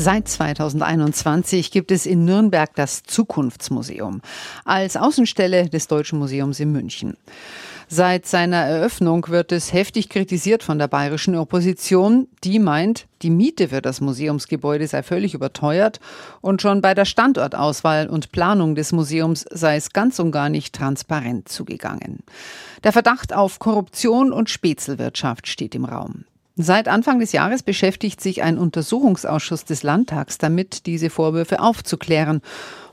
Seit 2021 gibt es in Nürnberg das Zukunftsmuseum als Außenstelle des Deutschen Museums in München. Seit seiner Eröffnung wird es heftig kritisiert von der bayerischen Opposition. Die meint, die Miete für das Museumsgebäude sei völlig überteuert und schon bei der Standortauswahl und Planung des Museums sei es ganz und gar nicht transparent zugegangen. Der Verdacht auf Korruption und Spätzelwirtschaft steht im Raum. Seit Anfang des Jahres beschäftigt sich ein Untersuchungsausschuss des Landtags damit, diese Vorwürfe aufzuklären.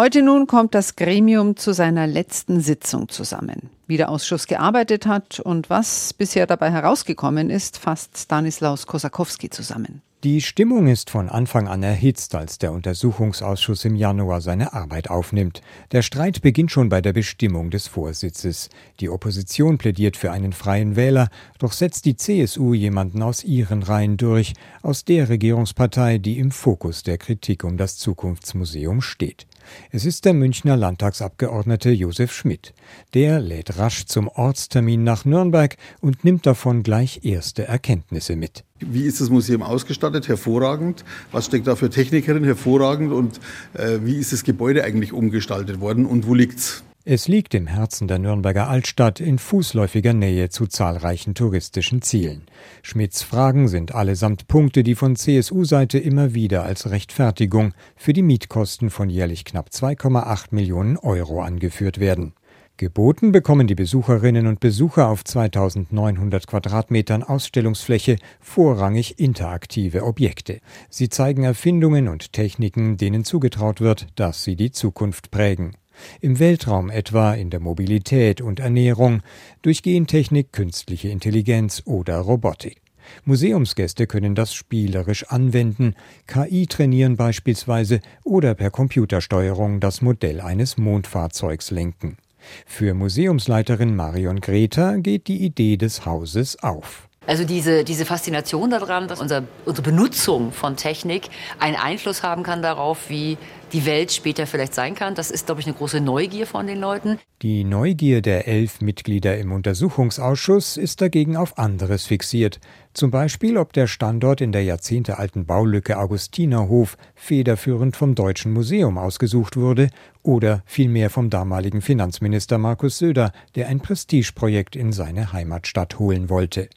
Heute nun kommt das Gremium zu seiner letzten Sitzung zusammen. Wie der Ausschuss gearbeitet hat und was bisher dabei herausgekommen ist, fasst Stanislaus Kosakowski zusammen. Die Stimmung ist von Anfang an erhitzt, als der Untersuchungsausschuss im Januar seine Arbeit aufnimmt. Der Streit beginnt schon bei der Bestimmung des Vorsitzes. Die Opposition plädiert für einen freien Wähler, doch setzt die CSU jemanden aus ihren Reihen durch, aus der Regierungspartei, die im Fokus der Kritik um das Zukunftsmuseum steht. Es ist der Münchner Landtagsabgeordnete Josef Schmidt. Der lädt rasch zum Ortstermin nach Nürnberg und nimmt davon gleich erste Erkenntnisse mit. Wie ist das Museum ausgestattet? Hervorragend. Was steckt da für Technikerin? Hervorragend. Und äh, wie ist das Gebäude eigentlich umgestaltet worden und wo liegt's? Es liegt im Herzen der Nürnberger Altstadt in fußläufiger Nähe zu zahlreichen touristischen Zielen. Schmidts Fragen sind allesamt Punkte, die von CSU-Seite immer wieder als Rechtfertigung für die Mietkosten von jährlich knapp 2,8 Millionen Euro angeführt werden. Geboten bekommen die Besucherinnen und Besucher auf 2900 Quadratmetern Ausstellungsfläche vorrangig interaktive Objekte. Sie zeigen Erfindungen und Techniken, denen zugetraut wird, dass sie die Zukunft prägen. Im Weltraum etwa, in der Mobilität und Ernährung, durch Gentechnik, künstliche Intelligenz oder Robotik. Museumsgäste können das spielerisch anwenden, KI trainieren beispielsweise oder per Computersteuerung das Modell eines Mondfahrzeugs lenken. Für Museumsleiterin Marion Greta geht die Idee des Hauses auf. Also diese, diese Faszination daran, dass unser, unsere Benutzung von Technik einen Einfluss haben kann darauf, wie die Welt später vielleicht sein kann. Das ist, glaube ich, eine große Neugier von den Leuten. Die Neugier der elf Mitglieder im Untersuchungsausschuss ist dagegen auf anderes fixiert. Zum Beispiel, ob der Standort in der jahrzehntealten Baulücke Augustinerhof federführend vom Deutschen Museum ausgesucht wurde oder vielmehr vom damaligen Finanzminister Markus Söder, der ein Prestigeprojekt in seine Heimatstadt holen wollte.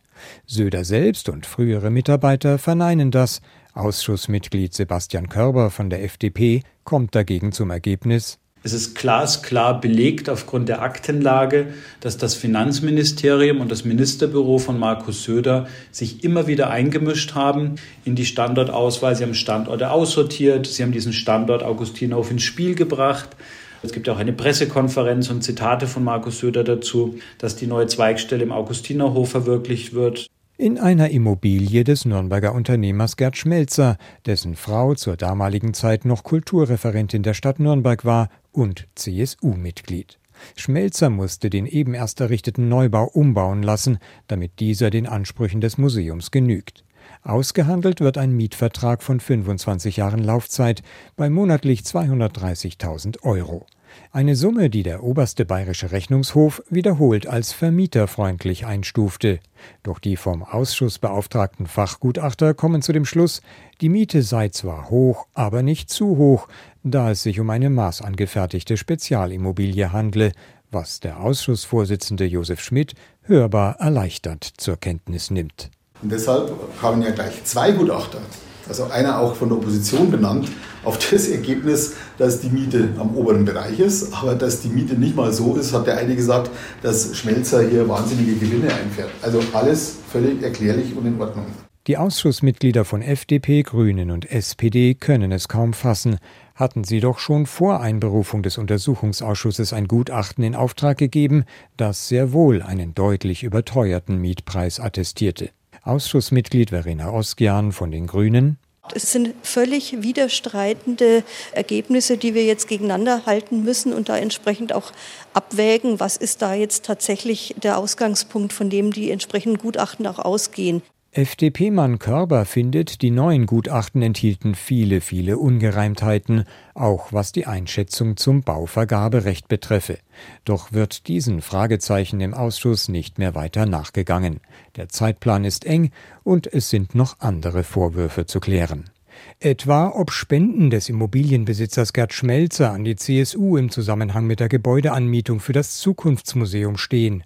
Söder selbst und frühere Mitarbeiter verneinen das. Ausschussmitglied Sebastian Körber von der FDP kommt dagegen zum Ergebnis, es ist glasklar belegt aufgrund der Aktenlage, dass das Finanzministerium und das Ministerbüro von Markus Söder sich immer wieder eingemischt haben in die Standortauswahl. Sie haben Standorte aussortiert, sie haben diesen Standort Augustinhof ins Spiel gebracht. Es gibt auch eine Pressekonferenz und Zitate von Markus Söder dazu, dass die neue Zweigstelle im Augustinerhof verwirklicht wird. In einer Immobilie des Nürnberger Unternehmers Gerd Schmelzer, dessen Frau zur damaligen Zeit noch Kulturreferentin der Stadt Nürnberg war und CSU-Mitglied. Schmelzer musste den eben erst errichteten Neubau umbauen lassen, damit dieser den Ansprüchen des Museums genügt. Ausgehandelt wird ein Mietvertrag von 25 Jahren Laufzeit bei monatlich 230.000 Euro. Eine Summe, die der oberste bayerische Rechnungshof wiederholt als vermieterfreundlich einstufte. Doch die vom Ausschuss beauftragten Fachgutachter kommen zu dem Schluss, die Miete sei zwar hoch, aber nicht zu hoch, da es sich um eine maßangefertigte Spezialimmobilie handle, was der Ausschussvorsitzende Josef Schmidt hörbar erleichtert zur Kenntnis nimmt. Und deshalb kamen ja gleich zwei Gutachter, also einer auch von der Opposition benannt, auf das Ergebnis, dass die Miete am oberen Bereich ist, aber dass die Miete nicht mal so ist, hat der eine gesagt, dass Schmelzer hier wahnsinnige Gewinne einfährt. Also alles völlig erklärlich und in Ordnung. Die Ausschussmitglieder von FDP, Grünen und SPD können es kaum fassen, hatten sie doch schon vor Einberufung des Untersuchungsausschusses ein Gutachten in Auftrag gegeben, das sehr wohl einen deutlich überteuerten Mietpreis attestierte. Ausschussmitglied Verena Oskian von den Grünen. Es sind völlig widerstreitende Ergebnisse, die wir jetzt gegeneinander halten müssen und da entsprechend auch abwägen, was ist da jetzt tatsächlich der Ausgangspunkt, von dem die entsprechenden Gutachten auch ausgehen. FDP-Mann Körber findet, die neuen Gutachten enthielten viele, viele Ungereimtheiten, auch was die Einschätzung zum Bauvergaberecht betreffe. Doch wird diesen Fragezeichen im Ausschuss nicht mehr weiter nachgegangen. Der Zeitplan ist eng und es sind noch andere Vorwürfe zu klären. Etwa ob Spenden des Immobilienbesitzers Gerd Schmelzer an die CSU im Zusammenhang mit der Gebäudeanmietung für das Zukunftsmuseum stehen.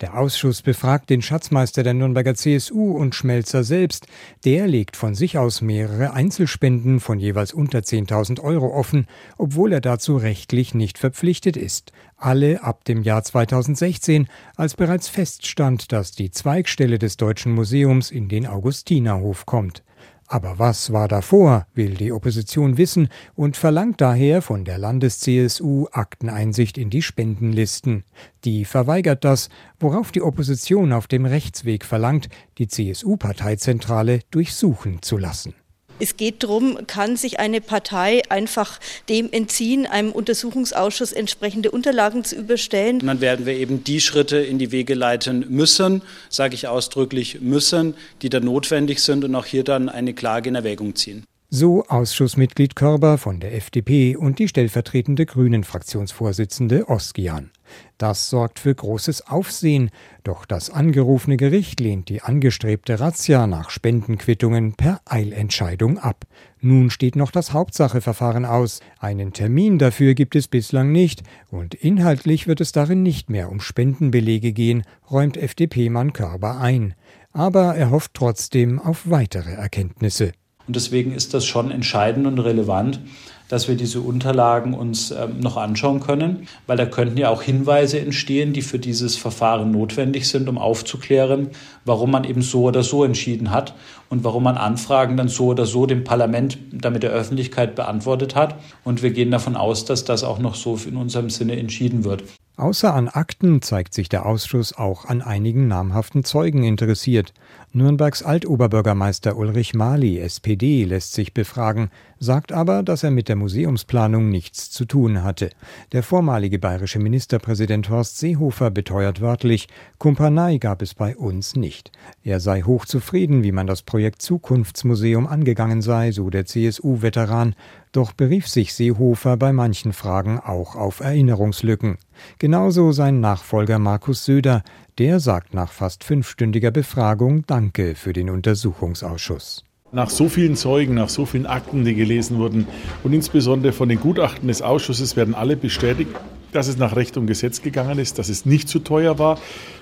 Der Ausschuss befragt den Schatzmeister der Nürnberger CSU und Schmelzer selbst. Der legt von sich aus mehrere Einzelspenden von jeweils unter 10.000 Euro offen, obwohl er dazu rechtlich nicht verpflichtet ist. Alle ab dem Jahr 2016, als bereits feststand, dass die Zweigstelle des Deutschen Museums in den Augustinerhof kommt. Aber was war davor, will die Opposition wissen und verlangt daher von der Landes-CSU Akteneinsicht in die Spendenlisten. Die verweigert das, worauf die Opposition auf dem Rechtsweg verlangt, die CSU-Parteizentrale durchsuchen zu lassen. Es geht darum, kann sich eine Partei einfach dem entziehen, einem Untersuchungsausschuss entsprechende Unterlagen zu überstellen. Und dann werden wir eben die Schritte in die Wege leiten müssen, sage ich ausdrücklich müssen, die da notwendig sind und auch hier dann eine Klage in Erwägung ziehen. So Ausschussmitglied Körber von der FDP und die stellvertretende Grünen-Fraktionsvorsitzende Oskian. Das sorgt für großes Aufsehen, doch das angerufene Gericht lehnt die angestrebte Razzia nach Spendenquittungen per Eilentscheidung ab. Nun steht noch das Hauptsacheverfahren aus. Einen Termin dafür gibt es bislang nicht und inhaltlich wird es darin nicht mehr um Spendenbelege gehen, räumt FDP-Mann Körber ein. Aber er hofft trotzdem auf weitere Erkenntnisse. Und deswegen ist das schon entscheidend und relevant, dass wir diese Unterlagen uns ähm, noch anschauen können, weil da könnten ja auch Hinweise entstehen, die für dieses Verfahren notwendig sind, um aufzuklären, warum man eben so oder so entschieden hat und warum man Anfragen dann so oder so dem Parlament, damit der Öffentlichkeit beantwortet hat. Und wir gehen davon aus, dass das auch noch so in unserem Sinne entschieden wird. Außer an Akten zeigt sich der Ausschuss auch an einigen namhaften Zeugen interessiert. Nürnbergs Altoberbürgermeister Ulrich Mali, SPD, lässt sich befragen, sagt aber, dass er mit der Museumsplanung nichts zu tun hatte. Der vormalige bayerische Ministerpräsident Horst Seehofer beteuert wörtlich, Kumpanei gab es bei uns nicht. Er sei hochzufrieden, wie man das Projekt Zukunftsmuseum angegangen sei, so der CSU-Veteran, doch berief sich Seehofer bei manchen Fragen auch auf Erinnerungslücken. Genauso sein Nachfolger Markus Söder, der sagt nach fast fünfstündiger Befragung Danke für den Untersuchungsausschuss. Nach so vielen Zeugen, nach so vielen Akten, die gelesen wurden und insbesondere von den Gutachten des Ausschusses werden alle bestätigt, dass es nach Recht und Gesetz gegangen ist, dass es nicht zu teuer war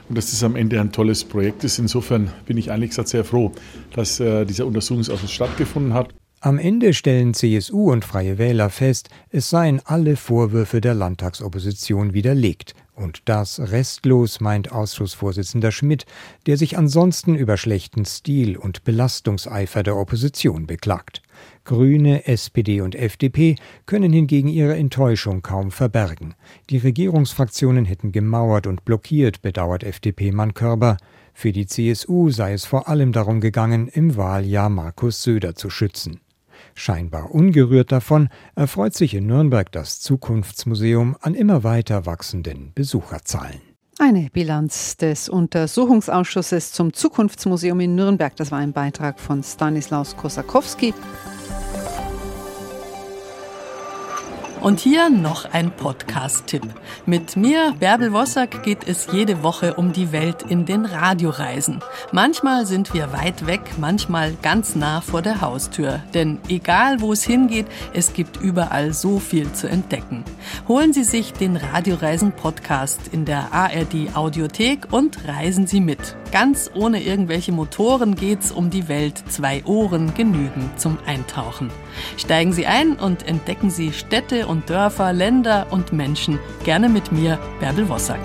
und dass es am Ende ein tolles Projekt ist. Insofern bin ich eigentlich sehr froh, dass äh, dieser Untersuchungsausschuss stattgefunden hat. Am Ende stellen CSU und Freie Wähler fest, es seien alle Vorwürfe der Landtagsopposition widerlegt. Und das restlos, meint Ausschussvorsitzender Schmidt, der sich ansonsten über schlechten Stil und Belastungseifer der Opposition beklagt. Grüne, SPD und FDP können hingegen ihre Enttäuschung kaum verbergen. Die Regierungsfraktionen hätten gemauert und blockiert, bedauert FDP-Mann Körber. Für die CSU sei es vor allem darum gegangen, im Wahljahr Markus Söder zu schützen. Scheinbar ungerührt davon erfreut sich in Nürnberg das Zukunftsmuseum an immer weiter wachsenden Besucherzahlen. Eine Bilanz des Untersuchungsausschusses zum Zukunftsmuseum in Nürnberg. Das war ein Beitrag von Stanislaus Kosakowski. Und hier noch ein Podcast-Tipp. Mit mir, Bärbel Wossack, geht es jede Woche um die Welt in den Radioreisen. Manchmal sind wir weit weg, manchmal ganz nah vor der Haustür. Denn egal wo es hingeht, es gibt überall so viel zu entdecken. Holen Sie sich den Radioreisen-Podcast in der ARD Audiothek und reisen Sie mit. Ganz ohne irgendwelche Motoren geht's um die Welt. Zwei Ohren genügen zum Eintauchen. Steigen Sie ein und entdecken Sie Städte und Dörfer, Länder und Menschen. Gerne mit mir, Bärbel Wossack.